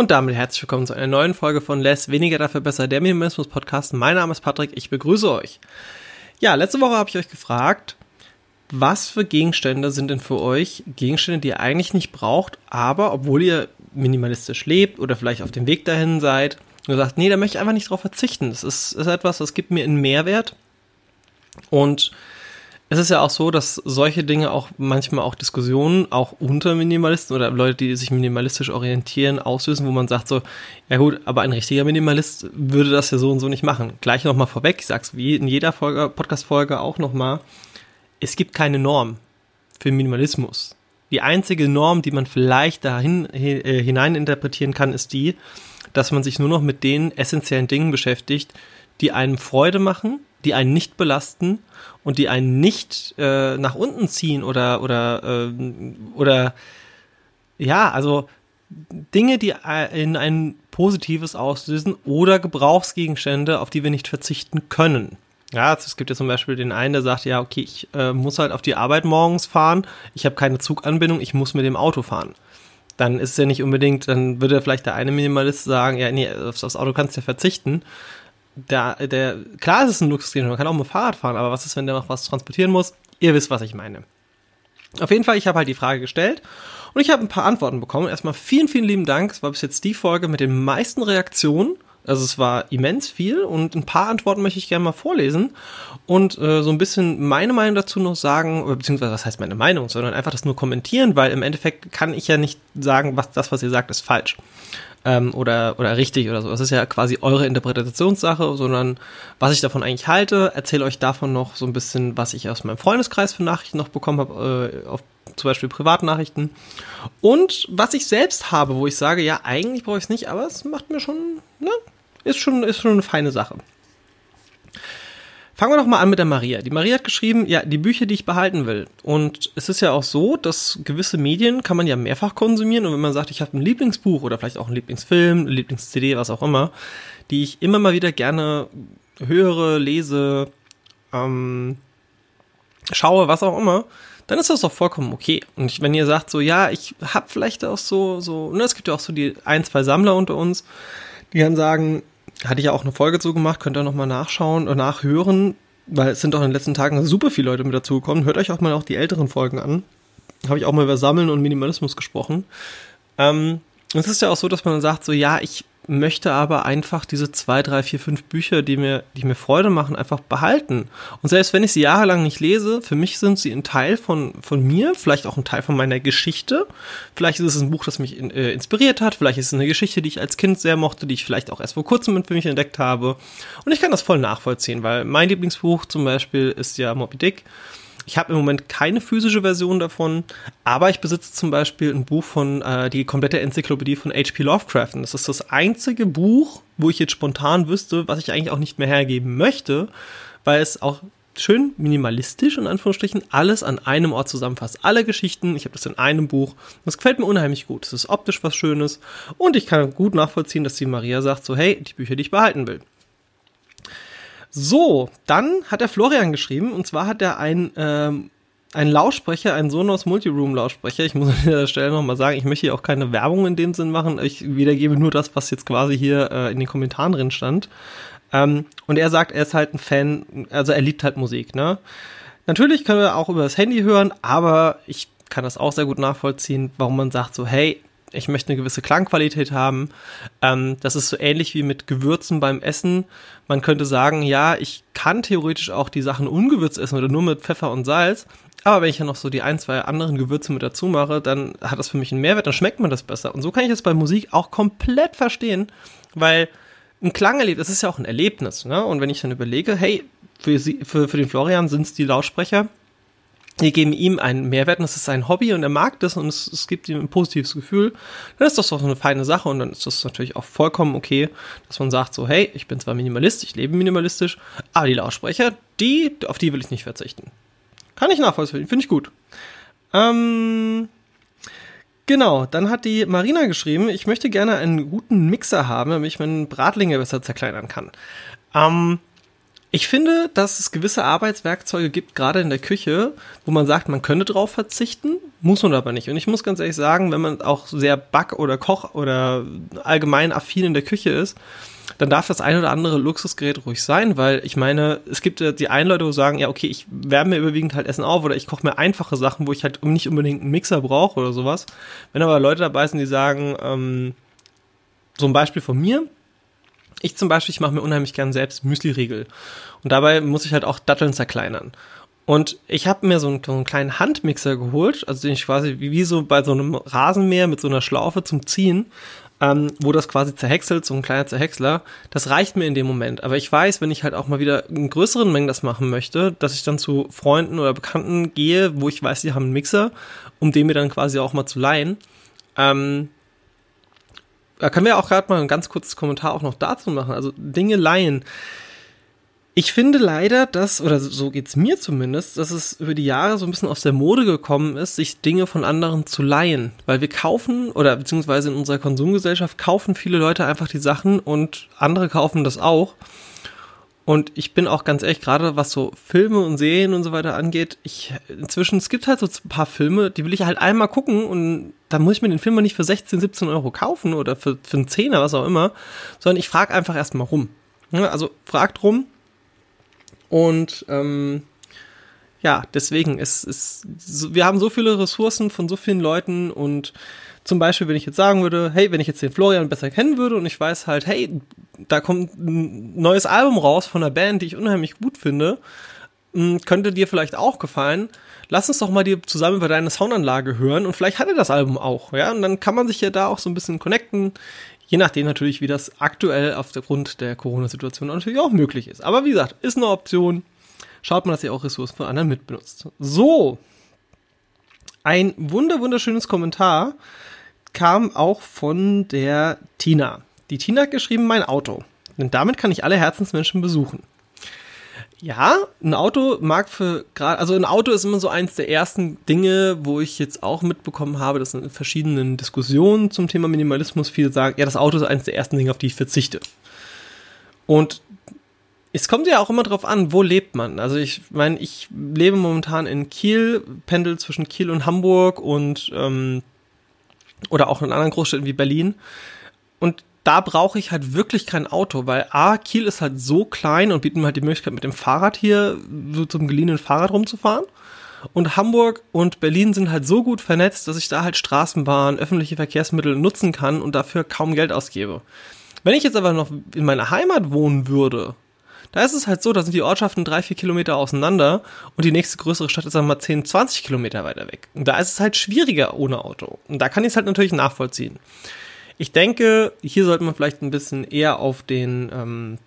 Und damit herzlich willkommen zu einer neuen Folge von Less Weniger dafür besser, der Minimalismus Podcast. Mein Name ist Patrick, ich begrüße euch. Ja, letzte Woche habe ich euch gefragt, was für Gegenstände sind denn für euch Gegenstände, die ihr eigentlich nicht braucht, aber obwohl ihr minimalistisch lebt oder vielleicht auf dem Weg dahin seid und sagt, nee, da möchte ich einfach nicht drauf verzichten. Das ist, ist etwas, das gibt mir einen Mehrwert und es ist ja auch so, dass solche Dinge auch manchmal auch Diskussionen auch unter Minimalisten oder Leute, die sich minimalistisch orientieren, auslösen, wo man sagt so, ja gut, aber ein richtiger Minimalist würde das ja so und so nicht machen. Gleich nochmal vorweg, ich sag's wie in jeder Folge, Podcast-Folge auch nochmal, es gibt keine Norm für Minimalismus. Die einzige Norm, die man vielleicht dahin äh, hineininterpretieren kann, ist die, dass man sich nur noch mit den essentiellen Dingen beschäftigt, die einem Freude machen, die einen nicht belasten und die einen nicht äh, nach unten ziehen oder oder äh, oder ja, also Dinge, die äh, in ein Positives auslösen oder Gebrauchsgegenstände, auf die wir nicht verzichten können. Ja, also es gibt ja zum Beispiel den einen, der sagt, ja, okay, ich äh, muss halt auf die Arbeit morgens fahren, ich habe keine Zuganbindung, ich muss mit dem Auto fahren. Dann ist es ja nicht unbedingt, dann würde vielleicht der eine Minimalist sagen, ja, nee, aufs Auto kannst du ja verzichten der, der, klar ist es ein Luxusgegenstand, man kann auch mit Fahrrad fahren, aber was ist, wenn der noch was transportieren muss? Ihr wisst, was ich meine. Auf jeden Fall, ich habe halt die Frage gestellt und ich habe ein paar Antworten bekommen. Erstmal vielen, vielen lieben Dank. Es war bis jetzt die Folge mit den meisten Reaktionen. Also es war immens viel und ein paar Antworten möchte ich gerne mal vorlesen und äh, so ein bisschen meine Meinung dazu noch sagen, beziehungsweise was heißt meine Meinung, sondern einfach das nur kommentieren, weil im Endeffekt kann ich ja nicht sagen, was das, was ihr sagt, ist falsch ähm, oder, oder richtig oder so. Das ist ja quasi eure Interpretationssache, sondern was ich davon eigentlich halte, erzähle euch davon noch so ein bisschen, was ich aus meinem Freundeskreis für Nachrichten noch bekommen habe, äh, auf zum Beispiel Privatnachrichten. Und was ich selbst habe, wo ich sage, ja, eigentlich brauche ich es nicht, aber es macht mir schon, ne, ist schon, ist schon eine feine Sache. Fangen wir doch mal an mit der Maria. Die Maria hat geschrieben, ja, die Bücher, die ich behalten will. Und es ist ja auch so, dass gewisse Medien kann man ja mehrfach konsumieren. Und wenn man sagt, ich habe ein Lieblingsbuch oder vielleicht auch einen Lieblingsfilm, eine Lieblings-CD, was auch immer, die ich immer mal wieder gerne höre, lese, ähm, schaue, was auch immer, dann ist das doch vollkommen okay. Und ich, wenn ihr sagt so, ja, ich habe vielleicht auch so, so, ne, es gibt ja auch so die ein, zwei Sammler unter uns, die dann sagen, hatte ich ja auch eine Folge zu gemacht, könnt ihr nochmal nachschauen und nachhören, weil es sind doch in den letzten Tagen super viele Leute mit dazugekommen. Hört euch auch mal auch die älteren Folgen an. Habe ich auch mal über Sammeln und Minimalismus gesprochen. Ähm, es ist ja auch so, dass man sagt, so ja, ich möchte aber einfach diese zwei, drei, vier, fünf Bücher, die mir, die mir Freude machen, einfach behalten. Und selbst wenn ich sie jahrelang nicht lese, für mich sind sie ein Teil von, von mir, vielleicht auch ein Teil von meiner Geschichte. Vielleicht ist es ein Buch, das mich in, äh, inspiriert hat. Vielleicht ist es eine Geschichte, die ich als Kind sehr mochte, die ich vielleicht auch erst vor kurzem für mich entdeckt habe. Und ich kann das voll nachvollziehen, weil mein Lieblingsbuch zum Beispiel ist ja Moby Dick. Ich habe im Moment keine physische Version davon, aber ich besitze zum Beispiel ein Buch von, äh, die komplette Enzyklopädie von H.P. Lovecraft. Und das ist das einzige Buch, wo ich jetzt spontan wüsste, was ich eigentlich auch nicht mehr hergeben möchte, weil es auch schön minimalistisch in Anführungsstrichen alles an einem Ort zusammenfasst. Alle Geschichten, ich habe das in einem Buch. Das gefällt mir unheimlich gut. Es ist optisch was Schönes und ich kann gut nachvollziehen, dass die Maria sagt so, hey, die Bücher, die ich behalten will. So, dann hat der Florian geschrieben, und zwar hat er ein, ähm, ein Lautsprecher, ein Sonos Multiroom Lautsprecher. Ich muss an dieser Stelle nochmal sagen, ich möchte hier auch keine Werbung in dem Sinn machen. Ich wiedergebe nur das, was jetzt quasi hier äh, in den Kommentaren drin stand. Ähm, und er sagt, er ist halt ein Fan, also er liebt halt Musik, ne? Natürlich können wir auch über das Handy hören, aber ich kann das auch sehr gut nachvollziehen, warum man sagt so, hey, ich möchte eine gewisse Klangqualität haben. Ähm, das ist so ähnlich wie mit Gewürzen beim Essen. Man könnte sagen, ja, ich kann theoretisch auch die Sachen ungewürzt essen oder nur mit Pfeffer und Salz. Aber wenn ich ja noch so die ein, zwei anderen Gewürze mit dazu mache, dann hat das für mich einen Mehrwert, dann schmeckt man das besser. Und so kann ich das bei Musik auch komplett verstehen, weil ein Klangerlebnis, das ist ja auch ein Erlebnis. Ne? Und wenn ich dann überlege, hey, für, sie, für, für den Florian sind es die Lautsprecher, die geben ihm einen Mehrwert und das ist sein Hobby und er mag das und es, es gibt ihm ein positives Gefühl, dann ist das doch so eine feine Sache und dann ist das natürlich auch vollkommen okay, dass man sagt so, hey, ich bin zwar Minimalist, ich lebe minimalistisch, aber die Lautsprecher, die, auf die will ich nicht verzichten. Kann ich nachvollziehen, finde ich gut. Ähm, genau, dann hat die Marina geschrieben, ich möchte gerne einen guten Mixer haben, damit ich meinen Bratlinge besser zerkleinern kann. Ähm, Ich finde, dass es gewisse Arbeitswerkzeuge gibt, gerade in der Küche, wo man sagt, man könnte drauf verzichten, muss man aber nicht. Und ich muss ganz ehrlich sagen, wenn man auch sehr Back- oder Koch- oder allgemein affin in der Küche ist, dann darf das ein oder andere Luxusgerät ruhig sein, weil ich meine, es gibt ja die einen Leute, die sagen, ja, okay, ich wärme mir überwiegend halt Essen auf oder ich koche mir einfache Sachen, wo ich halt nicht unbedingt einen Mixer brauche oder sowas. Wenn aber Leute dabei sind, die sagen, ähm, so ein Beispiel von mir, ich zum Beispiel, ich mache mir unheimlich gern selbst Müsli-Riegel. Und dabei muss ich halt auch Datteln zerkleinern. Und ich habe mir so einen, so einen, kleinen Handmixer geholt, also den ich quasi wie so bei so einem Rasenmäher mit so einer Schlaufe zum Ziehen, ähm, wo das quasi zerhäckselt, so ein kleiner Zerhäcksler. Das reicht mir in dem Moment. Aber ich weiß, wenn ich halt auch mal wieder in größeren Mengen das machen möchte, dass ich dann zu Freunden oder Bekannten gehe, wo ich weiß, die haben einen Mixer, um den mir dann quasi auch mal zu leihen. Ähm, da können wir auch gerade mal ein ganz kurzes Kommentar auch noch dazu machen. Also Dinge leihen. Ich finde leider, dass, oder so geht's mir zumindest, dass es über die Jahre so ein bisschen aus der Mode gekommen ist, sich Dinge von anderen zu leihen. Weil wir kaufen, oder beziehungsweise in unserer Konsumgesellschaft kaufen viele Leute einfach die Sachen und andere kaufen das auch. Und ich bin auch ganz ehrlich, gerade was so Filme und Serien und so weiter angeht, ich inzwischen, es gibt halt so ein paar Filme, die will ich halt einmal gucken und da muss ich mir den Film mal nicht für 16, 17 Euro kaufen oder für, für einen Zehner, was auch immer, sondern ich frage einfach erstmal rum. Also fragt rum und ähm, ja, deswegen, es ist, wir haben so viele Ressourcen von so vielen Leuten und zum Beispiel, wenn ich jetzt sagen würde, hey, wenn ich jetzt den Florian besser kennen würde und ich weiß halt, hey, da kommt ein neues Album raus von einer Band, die ich unheimlich gut finde, hm, könnte dir vielleicht auch gefallen. Lass uns doch mal dir zusammen über deine Soundanlage hören und vielleicht hat er das Album auch, ja, und dann kann man sich ja da auch so ein bisschen connecten, je nachdem natürlich, wie das aktuell aufgrund der Corona-Situation natürlich auch möglich ist. Aber wie gesagt, ist eine Option. Schaut mal, dass ihr auch Ressourcen von anderen mitbenutzt. So. Ein wunder wunderschönes Kommentar kam auch von der Tina. Die Tina hat geschrieben, mein Auto. Denn damit kann ich alle Herzensmenschen besuchen. Ja, ein Auto mag für gerade, also ein Auto ist immer so eins der ersten Dinge, wo ich jetzt auch mitbekommen habe, dass in verschiedenen Diskussionen zum Thema Minimalismus viele sagen, ja, das Auto ist eins der ersten Dinge, auf die ich verzichte. Und es kommt ja auch immer drauf an, wo lebt man. Also ich meine, ich lebe momentan in Kiel, pendel zwischen Kiel und Hamburg und ähm, oder auch in anderen Großstädten wie Berlin. Und da brauche ich halt wirklich kein Auto, weil A, Kiel ist halt so klein und bieten mir halt die Möglichkeit, mit dem Fahrrad hier so zum geliehenen Fahrrad rumzufahren. Und Hamburg und Berlin sind halt so gut vernetzt, dass ich da halt Straßenbahn, öffentliche Verkehrsmittel nutzen kann und dafür kaum Geld ausgebe. Wenn ich jetzt aber noch in meiner Heimat wohnen würde, da ist es halt so, da sind die Ortschaften drei, vier Kilometer auseinander und die nächste größere Stadt ist, wir mal, 10, 20 Kilometer weiter weg. Und da ist es halt schwieriger ohne Auto. Und da kann ich es halt natürlich nachvollziehen. Ich denke, hier sollte man vielleicht ein bisschen eher auf den ähm,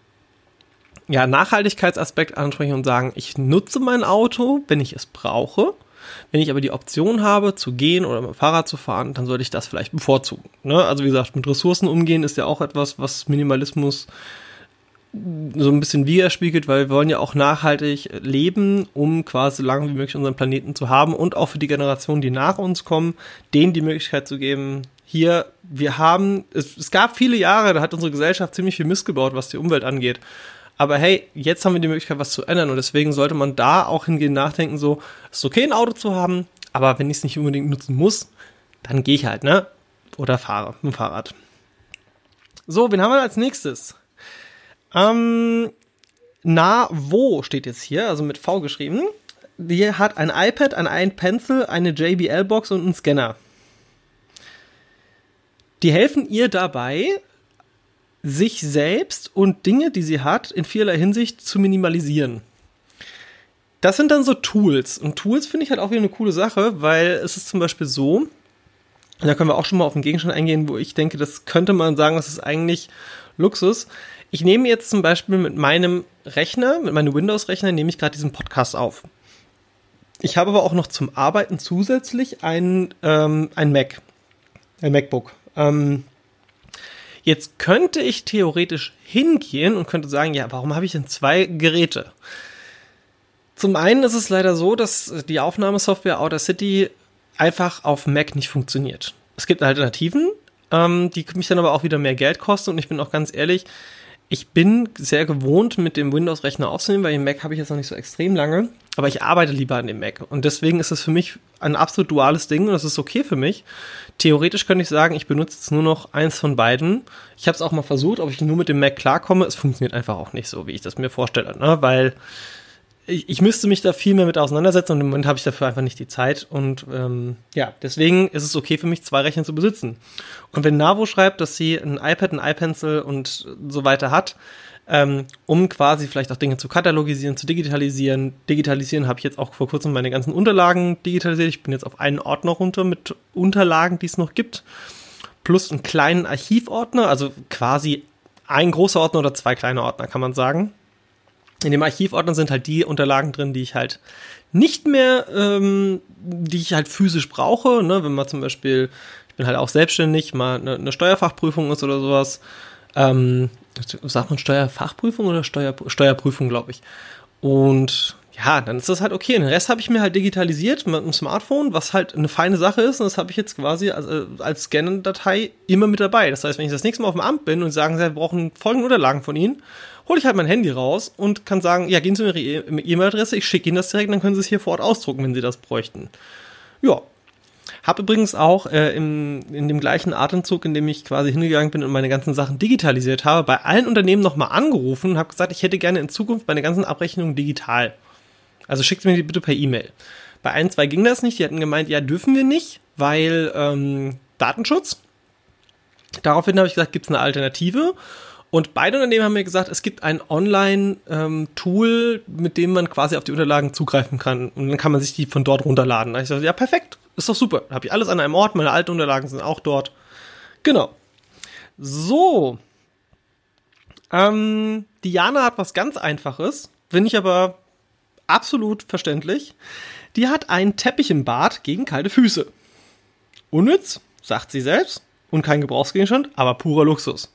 ja, Nachhaltigkeitsaspekt ansprechen und sagen, ich nutze mein Auto, wenn ich es brauche. Wenn ich aber die Option habe, zu gehen oder mit dem Fahrrad zu fahren, dann sollte ich das vielleicht bevorzugen. Ne? Also wie gesagt, mit Ressourcen umgehen ist ja auch etwas, was Minimalismus so ein bisschen widerspiegelt, weil wir wollen ja auch nachhaltig leben, um quasi so lange wie möglich unseren Planeten zu haben und auch für die Generationen, die nach uns kommen, denen die Möglichkeit zu geben, hier, wir haben, es, es gab viele Jahre, da hat unsere Gesellschaft ziemlich viel missgebaut, was die Umwelt angeht. Aber hey, jetzt haben wir die Möglichkeit, was zu ändern und deswegen sollte man da auch hingehen nachdenken, so, ist okay, ein Auto zu haben, aber wenn ich es nicht unbedingt nutzen muss, dann gehe ich halt, ne? Oder fahre mit dem Fahrrad. So, wen haben wir als nächstes? Ähm, na, wo steht jetzt hier, also mit V geschrieben. Die hat ein iPad, ein iPencil, eine JBL-Box und einen Scanner. Die helfen ihr dabei, sich selbst und Dinge, die sie hat, in vielerlei Hinsicht zu minimalisieren. Das sind dann so Tools. Und Tools finde ich halt auch wieder eine coole Sache, weil es ist zum Beispiel so, da können wir auch schon mal auf einen Gegenstand eingehen, wo ich denke, das könnte man sagen, das ist eigentlich Luxus. Ich nehme jetzt zum Beispiel mit meinem Rechner, mit meinem Windows-Rechner, nehme ich gerade diesen Podcast auf. Ich habe aber auch noch zum Arbeiten zusätzlich ein, ähm, ein Mac, ein MacBook. Ähm, jetzt könnte ich theoretisch hingehen und könnte sagen, ja, warum habe ich denn zwei Geräte? Zum einen ist es leider so, dass die Aufnahmesoftware Outer City einfach auf Mac nicht funktioniert. Es gibt Alternativen, ähm, die mich dann aber auch wieder mehr Geld kosten und ich bin auch ganz ehrlich, ich bin sehr gewohnt, mit dem Windows-Rechner aufzunehmen, weil den Mac habe ich jetzt noch nicht so extrem lange, aber ich arbeite lieber an dem Mac. Und deswegen ist es für mich ein absolut duales Ding und das ist okay für mich. Theoretisch könnte ich sagen, ich benutze jetzt nur noch eins von beiden. Ich habe es auch mal versucht, ob ich nur mit dem Mac klarkomme. Es funktioniert einfach auch nicht so, wie ich das mir vorstelle, ne? weil ich, ich müsste mich da viel mehr mit auseinandersetzen und im Moment habe ich dafür einfach nicht die Zeit. Und ähm, ja, deswegen ist es okay für mich, zwei Rechner zu besitzen. Und wenn Navo schreibt, dass sie ein iPad, ein iPencil und so weiter hat, ähm, um quasi vielleicht auch Dinge zu katalogisieren, zu digitalisieren. Digitalisieren habe ich jetzt auch vor kurzem meine ganzen Unterlagen digitalisiert. Ich bin jetzt auf einen Ordner runter mit Unterlagen, die es noch gibt, plus einen kleinen Archivordner, also quasi ein großer Ordner oder zwei kleine Ordner, kann man sagen. In dem Archivordner sind halt die Unterlagen drin, die ich halt nicht mehr, ähm, die ich halt physisch brauche. Ne? Wenn man zum Beispiel, ich bin halt auch selbstständig, mal eine, eine Steuerfachprüfung ist oder sowas. Ähm, sagt man Steuerfachprüfung oder Steuer, Steuerprüfung, glaube ich. Und ja, dann ist das halt okay. Den Rest habe ich mir halt digitalisiert mit dem Smartphone, was halt eine feine Sache ist. Und das habe ich jetzt quasi als, äh, als Scan-Datei immer mit dabei. Das heißt, wenn ich das nächste Mal auf dem Amt bin und sagen, sie brauchen folgende Unterlagen von Ihnen, hole ich halt mein Handy raus und kann sagen, ja, gehen Sie mir Ihre e- E-Mail-Adresse, ich schicke Ihnen das direkt, dann können Sie es hier vor Ort ausdrucken, wenn Sie das bräuchten. Ja. Hab übrigens auch äh, im, in dem gleichen Atemzug, in dem ich quasi hingegangen bin und meine ganzen Sachen digitalisiert habe, bei allen Unternehmen nochmal angerufen und habe gesagt, ich hätte gerne in Zukunft meine ganzen Abrechnungen digital. Also schickt mir die bitte per E-Mail. Bei ein, zwei ging das nicht. Die hatten gemeint, ja, dürfen wir nicht, weil ähm, Datenschutz. Daraufhin habe ich gesagt, gibt es eine Alternative? Und beide Unternehmen haben mir gesagt, es gibt ein Online-Tool, ähm, mit dem man quasi auf die Unterlagen zugreifen kann. Und dann kann man sich die von dort runterladen. Da ich gesagt, ja, perfekt, ist doch super. Habe ich alles an einem Ort, meine alten Unterlagen sind auch dort. Genau. So. Ähm, Diana hat was ganz Einfaches, finde ich aber absolut verständlich. Die hat einen Teppich im Bad gegen kalte Füße. Unnütz, sagt sie selbst, und kein Gebrauchsgegenstand, aber purer Luxus.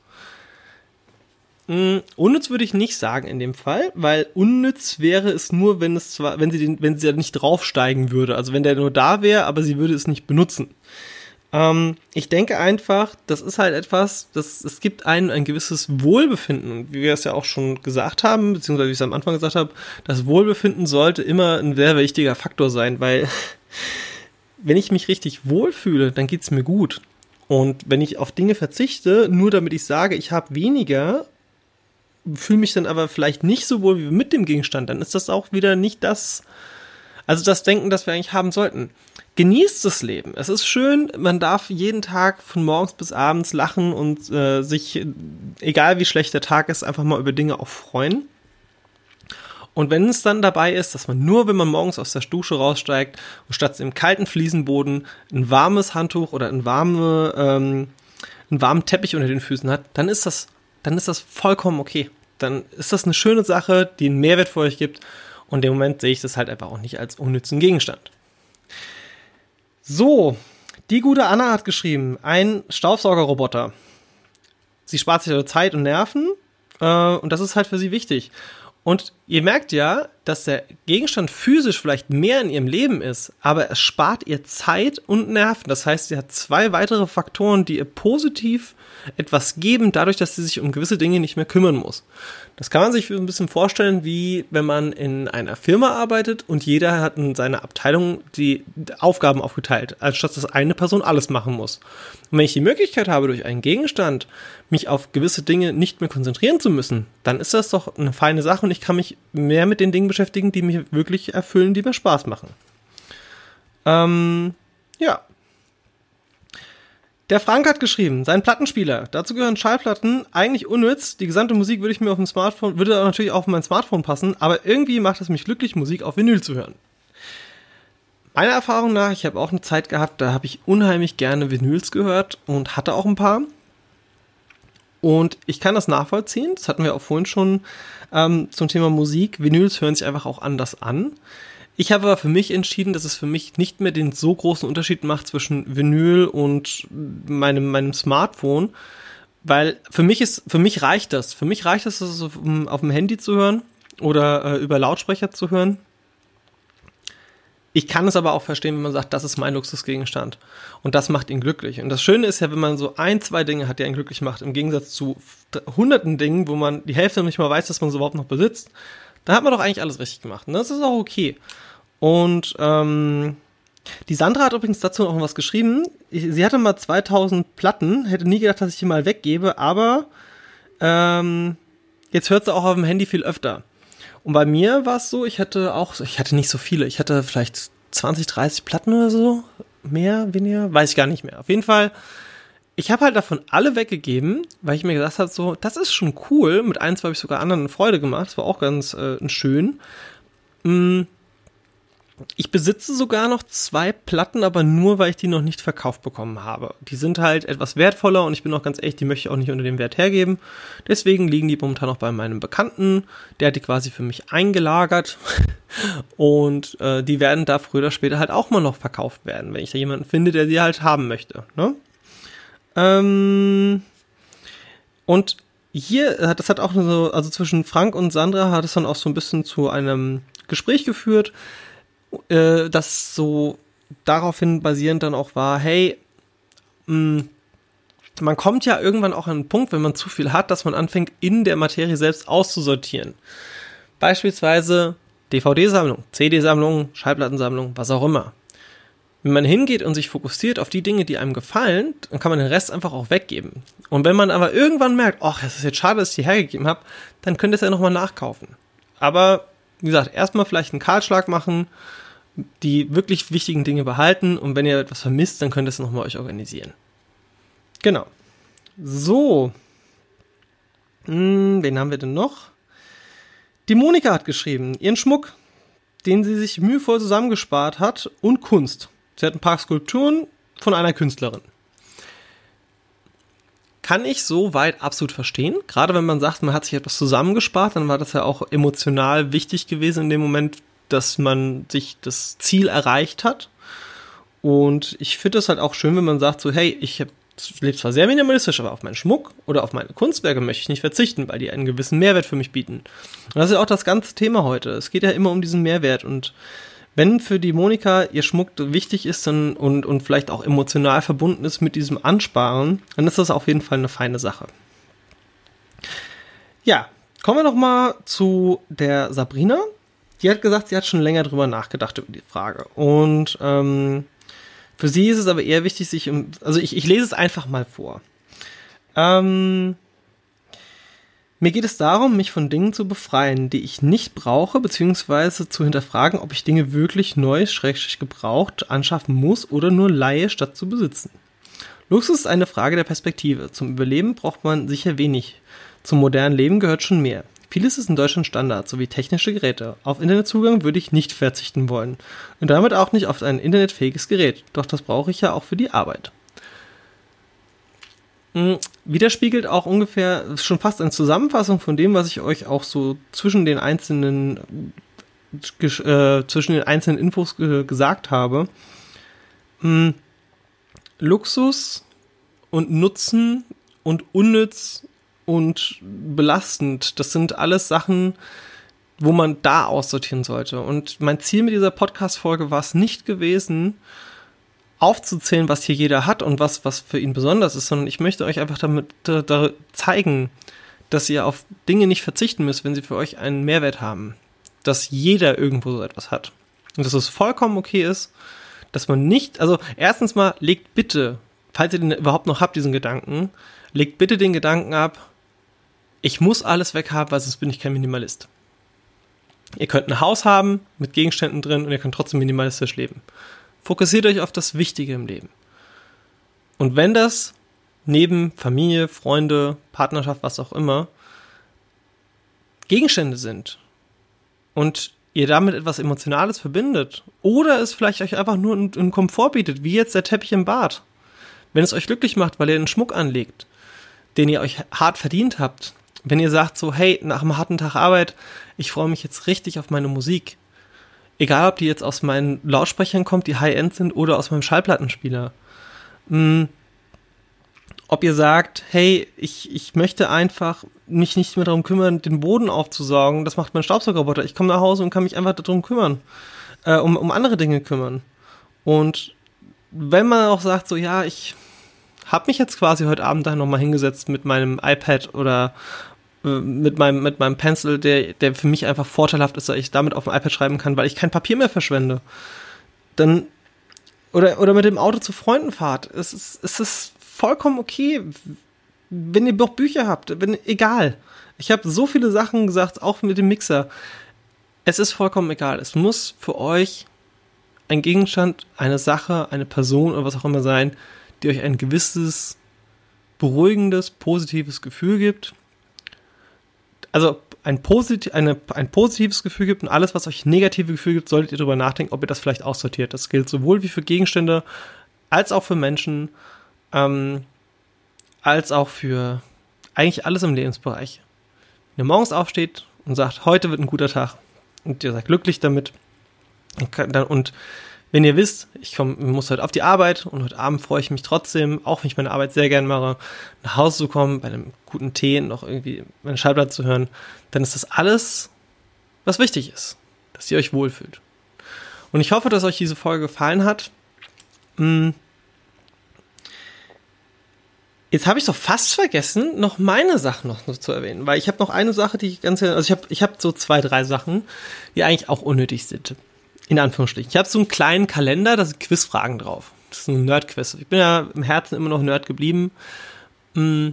Mm, unnütz würde ich nicht sagen in dem Fall, weil unnütz wäre es nur, wenn es zwar, wenn sie den, wenn sie ja nicht draufsteigen würde. Also wenn der nur da wäre, aber sie würde es nicht benutzen. Ähm, ich denke einfach, das ist halt etwas, das, es gibt einen ein gewisses Wohlbefinden, wie wir es ja auch schon gesagt haben, beziehungsweise wie ich es am Anfang gesagt habe, das Wohlbefinden sollte immer ein sehr wichtiger Faktor sein, weil wenn ich mich richtig wohlfühle, dann geht's mir gut. Und wenn ich auf Dinge verzichte, nur damit ich sage, ich habe weniger, fühle mich dann aber vielleicht nicht so wohl wie mit dem Gegenstand, dann ist das auch wieder nicht das, also das Denken, das wir eigentlich haben sollten. Genießt das Leben. Es ist schön, man darf jeden Tag von morgens bis abends lachen und äh, sich, egal wie schlecht der Tag ist, einfach mal über Dinge auch freuen. Und wenn es dann dabei ist, dass man nur, wenn man morgens aus der Dusche raussteigt und statt im kalten Fliesenboden ein warmes Handtuch oder ein, warme, ähm, einen warmen Teppich unter den Füßen hat, dann ist das dann ist das vollkommen okay. Dann ist das eine schöne Sache, die einen Mehrwert für euch gibt. Und im Moment sehe ich das halt einfach auch nicht als unnützen Gegenstand. So, die gute Anna hat geschrieben, ein Staubsaugerroboter. Sie spart sich also Zeit und Nerven äh, und das ist halt für sie wichtig. Und ihr merkt ja, dass der Gegenstand physisch vielleicht mehr in ihrem Leben ist, aber es spart ihr Zeit und Nerven. Das heißt, sie hat zwei weitere Faktoren, die ihr positiv etwas geben, dadurch, dass sie sich um gewisse Dinge nicht mehr kümmern muss. Das kann man sich ein bisschen vorstellen, wie wenn man in einer Firma arbeitet und jeder hat in seiner Abteilung die Aufgaben aufgeteilt, anstatt dass eine Person alles machen muss. Und wenn ich die Möglichkeit habe, durch einen Gegenstand mich auf gewisse Dinge nicht mehr konzentrieren zu müssen, dann ist das doch eine feine Sache und ich kann mich mehr mit den Dingen beschäftigen, die mich wirklich erfüllen, die mir Spaß machen. Ähm, ja, der Frank hat geschrieben, sein Plattenspieler. Dazu gehören Schallplatten, eigentlich unnütz. Die gesamte Musik würde ich mir auf dem Smartphone, würde natürlich auch auf mein Smartphone passen, aber irgendwie macht es mich glücklich, Musik auf Vinyl zu hören. Meiner Erfahrung nach, ich habe auch eine Zeit gehabt, da habe ich unheimlich gerne Vinyls gehört und hatte auch ein paar. Und ich kann das nachvollziehen, das hatten wir auch vorhin schon ähm, zum Thema Musik. Vinyls hören sich einfach auch anders an. Ich habe aber für mich entschieden, dass es für mich nicht mehr den so großen Unterschied macht zwischen Vinyl und meinem, meinem Smartphone, weil für mich ist, für mich reicht das. Für mich reicht es, das auf, auf dem Handy zu hören oder äh, über Lautsprecher zu hören. Ich kann es aber auch verstehen, wenn man sagt, das ist mein Luxusgegenstand. Und das macht ihn glücklich. Und das Schöne ist ja, wenn man so ein, zwei Dinge hat, die einen glücklich macht, im Gegensatz zu hunderten Dingen, wo man die Hälfte nicht mal weiß, dass man es überhaupt noch besitzt, da hat man doch eigentlich alles richtig gemacht. Und das ist auch okay. Und ähm, die Sandra hat übrigens dazu noch was geschrieben. Sie hatte mal 2000 Platten, hätte nie gedacht, dass ich die mal weggebe, aber ähm, jetzt hört sie auch auf dem Handy viel öfter. Und bei mir war es so, ich hatte auch, ich hatte nicht so viele, ich hatte vielleicht 20, 30 Platten oder so, mehr, weniger, weiß ich gar nicht mehr. Auf jeden Fall, ich habe halt davon alle weggegeben, weil ich mir gesagt habe, so, das ist schon cool. Mit eins habe ich sogar anderen Freude gemacht, das war auch ganz äh, schön. Mm, ich besitze sogar noch zwei Platten, aber nur, weil ich die noch nicht verkauft bekommen habe. Die sind halt etwas wertvoller und ich bin auch ganz ehrlich, die möchte ich auch nicht unter dem Wert hergeben. Deswegen liegen die momentan noch bei meinem Bekannten. Der hat die quasi für mich eingelagert. Und äh, die werden da früher oder später halt auch mal noch verkauft werden, wenn ich da jemanden finde, der sie halt haben möchte. Ne? Ähm und hier, das hat auch so, also zwischen Frank und Sandra hat es dann auch so ein bisschen zu einem Gespräch geführt äh, das so daraufhin basierend dann auch war, hey, mm, man kommt ja irgendwann auch an einen Punkt, wenn man zu viel hat, dass man anfängt, in der Materie selbst auszusortieren. Beispielsweise DVD-Sammlung, CD-Sammlung, Schallplattensammlung, was auch immer. Wenn man hingeht und sich fokussiert auf die Dinge, die einem gefallen, dann kann man den Rest einfach auch weggeben. Und wenn man aber irgendwann merkt, ach, es ist jetzt schade, dass ich die hergegeben habe, dann könnt ihr es ja nochmal nachkaufen. Aber, wie gesagt, erstmal vielleicht einen Kahlschlag machen, die wirklich wichtigen Dinge behalten und wenn ihr etwas vermisst, dann könnt ihr es nochmal euch organisieren. Genau. So. Hm, wen haben wir denn noch? Die Monika hat geschrieben, ihren Schmuck, den sie sich mühevoll zusammengespart hat und Kunst. Sie hat ein paar Skulpturen von einer Künstlerin. Kann ich so weit absolut verstehen. Gerade wenn man sagt, man hat sich etwas zusammengespart, dann war das ja auch emotional wichtig gewesen in dem Moment, dass man sich das Ziel erreicht hat. Und ich finde es halt auch schön, wenn man sagt so, hey, ich lebe zwar sehr minimalistisch, aber auf meinen Schmuck oder auf meine Kunstwerke möchte ich nicht verzichten, weil die einen gewissen Mehrwert für mich bieten. Und das ist ja auch das ganze Thema heute. Es geht ja immer um diesen Mehrwert und wenn für die Monika ihr Schmuck wichtig ist und, und, und vielleicht auch emotional verbunden ist mit diesem Ansparen, dann ist das auf jeden Fall eine feine Sache. Ja, kommen wir noch mal zu der Sabrina die hat gesagt, sie hat schon länger drüber nachgedacht über die Frage. Und ähm, für sie ist es aber eher wichtig, sich um. Also ich, ich lese es einfach mal vor. Ähm, mir geht es darum, mich von Dingen zu befreien, die ich nicht brauche, beziehungsweise zu hinterfragen, ob ich Dinge wirklich neu, schrägstrich gebraucht anschaffen muss oder nur leihe, statt zu besitzen. Luxus ist eine Frage der Perspektive. Zum Überleben braucht man sicher wenig. Zum modernen Leben gehört schon mehr. Vieles ist in Deutschland Standard, sowie technische Geräte. Auf Internetzugang würde ich nicht verzichten wollen. Und damit auch nicht auf ein internetfähiges Gerät. Doch das brauche ich ja auch für die Arbeit. Hm, widerspiegelt auch ungefähr schon fast eine Zusammenfassung von dem, was ich euch auch so zwischen den einzelnen äh, zwischen den einzelnen Infos äh, gesagt habe. Hm, Luxus und Nutzen und unnütz und belastend. Das sind alles Sachen, wo man da aussortieren sollte. Und mein Ziel mit dieser Podcast-Folge war es nicht gewesen, aufzuzählen, was hier jeder hat und was, was für ihn besonders ist, sondern ich möchte euch einfach damit da, da zeigen, dass ihr auf Dinge nicht verzichten müsst, wenn sie für euch einen Mehrwert haben. Dass jeder irgendwo so etwas hat. Und dass es vollkommen okay ist, dass man nicht, also erstens mal, legt bitte, falls ihr den überhaupt noch habt, diesen Gedanken, legt bitte den Gedanken ab, ich muss alles weghaben, weil sonst bin ich kein Minimalist. Ihr könnt ein Haus haben mit Gegenständen drin und ihr könnt trotzdem minimalistisch leben. Fokussiert euch auf das Wichtige im Leben. Und wenn das neben Familie, Freunde, Partnerschaft, was auch immer, Gegenstände sind und ihr damit etwas Emotionales verbindet oder es vielleicht euch einfach nur einen Komfort bietet, wie jetzt der Teppich im Bad. Wenn es euch glücklich macht, weil ihr einen Schmuck anlegt, den ihr euch hart verdient habt, wenn ihr sagt so, hey, nach einem harten Tag Arbeit, ich freue mich jetzt richtig auf meine Musik. Egal, ob die jetzt aus meinen Lautsprechern kommt, die High-End sind, oder aus meinem Schallplattenspieler. Hm, ob ihr sagt, hey, ich, ich möchte einfach mich nicht mehr darum kümmern, den Boden aufzusaugen, das macht mein Staubsaugerroboter. Ich komme nach Hause und kann mich einfach darum kümmern. äh, um, um andere Dinge kümmern. Und wenn man auch sagt, so ja, ich habe mich jetzt quasi heute Abend da nochmal hingesetzt mit meinem iPad oder mit meinem, mit meinem Pencil, der, der für mich einfach vorteilhaft ist, dass ich damit auf dem iPad schreiben kann, weil ich kein Papier mehr verschwende. Dann, oder, oder mit dem Auto zu Freunden fahrt. Es ist, es ist vollkommen okay, wenn ihr doch Bücher habt, wenn, egal. Ich habe so viele Sachen gesagt, auch mit dem Mixer. Es ist vollkommen egal. Es muss für euch ein Gegenstand, eine Sache, eine Person oder was auch immer sein, die euch ein gewisses beruhigendes, positives Gefühl gibt. Also ein, posit eine, ein positives Gefühl gibt und alles, was euch negative Gefühl gibt, solltet ihr darüber nachdenken, ob ihr das vielleicht aussortiert. Das gilt sowohl wie für Gegenstände als auch für Menschen, ähm, als auch für eigentlich alles im Lebensbereich. Wenn ihr morgens aufsteht und sagt, heute wird ein guter Tag und ihr seid glücklich damit und wenn ihr wisst, ich komm, muss heute auf die Arbeit und heute Abend freue ich mich trotzdem, auch wenn ich meine Arbeit sehr gern mache, nach Hause zu kommen, bei einem guten Tee noch irgendwie meine Schallplatte zu hören, dann ist das alles, was wichtig ist, dass ihr euch wohlfühlt. Und ich hoffe, dass euch diese Folge gefallen hat. Hm. Jetzt habe ich doch fast vergessen, noch meine Sachen noch zu erwähnen, weil ich habe noch eine Sache, die ich ganz, also ich habe ich hab so zwei, drei Sachen, die eigentlich auch unnötig sind. In Anführungsstrichen. Ich habe so einen kleinen Kalender, da sind Quizfragen drauf. Das ist ein Nerd-Quiz. Ich bin ja im Herzen immer noch Nerd geblieben. Mm,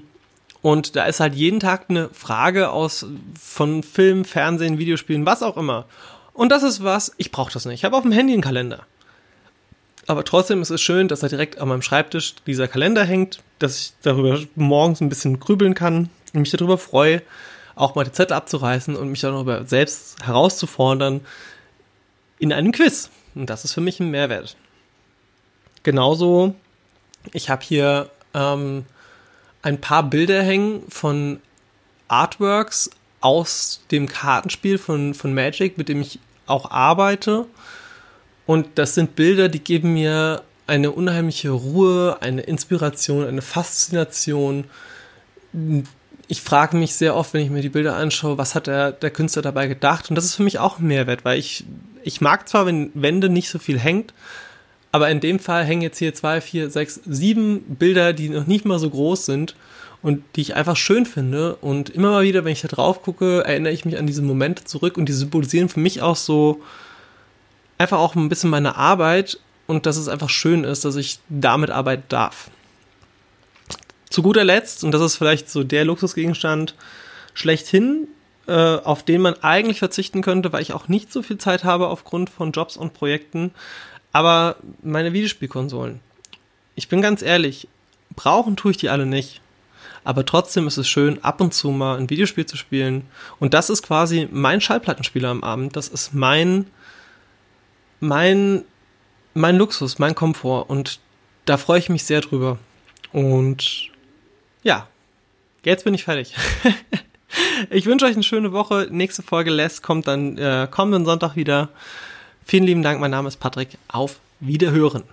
und da ist halt jeden Tag eine Frage aus von Film, Fernsehen, Videospielen, was auch immer. Und das ist was, ich brauche das nicht. Ich habe auf dem Handy einen Kalender. Aber trotzdem ist es schön, dass da direkt an meinem Schreibtisch dieser Kalender hängt, dass ich darüber morgens ein bisschen grübeln kann und mich darüber freue, auch mal die Zettel abzureißen und mich darüber selbst herauszufordern, in einem Quiz. Und das ist für mich ein Mehrwert. Genauso, ich habe hier ähm, ein paar Bilder hängen von Artworks aus dem Kartenspiel von, von Magic, mit dem ich auch arbeite. Und das sind Bilder, die geben mir eine unheimliche Ruhe, eine Inspiration, eine Faszination, ich frage mich sehr oft, wenn ich mir die Bilder anschaue, was hat der, der Künstler dabei gedacht? Und das ist für mich auch ein Mehrwert, weil ich, ich mag zwar, wenn Wände nicht so viel hängt, aber in dem Fall hängen jetzt hier zwei, vier, sechs, sieben Bilder, die noch nicht mal so groß sind und die ich einfach schön finde. Und immer mal wieder, wenn ich da drauf gucke, erinnere ich mich an diese Momente zurück und die symbolisieren für mich auch so einfach auch ein bisschen meine Arbeit und dass es einfach schön ist, dass ich damit arbeiten darf. Zu guter Letzt, und das ist vielleicht so der Luxusgegenstand schlechthin, äh, auf den man eigentlich verzichten könnte, weil ich auch nicht so viel Zeit habe aufgrund von Jobs und Projekten, aber meine Videospielkonsolen. Ich bin ganz ehrlich, brauchen tue ich die alle nicht. Aber trotzdem ist es schön, ab und zu mal ein Videospiel zu spielen. Und das ist quasi mein Schallplattenspieler am Abend. Das ist mein, mein, mein Luxus, mein Komfort. Und da freue ich mich sehr drüber. Und ja, jetzt bin ich fertig. ich wünsche euch eine schöne Woche. Nächste Folge Les kommt dann äh, kommenden Sonntag wieder. Vielen lieben Dank. Mein Name ist Patrick. Auf Wiederhören.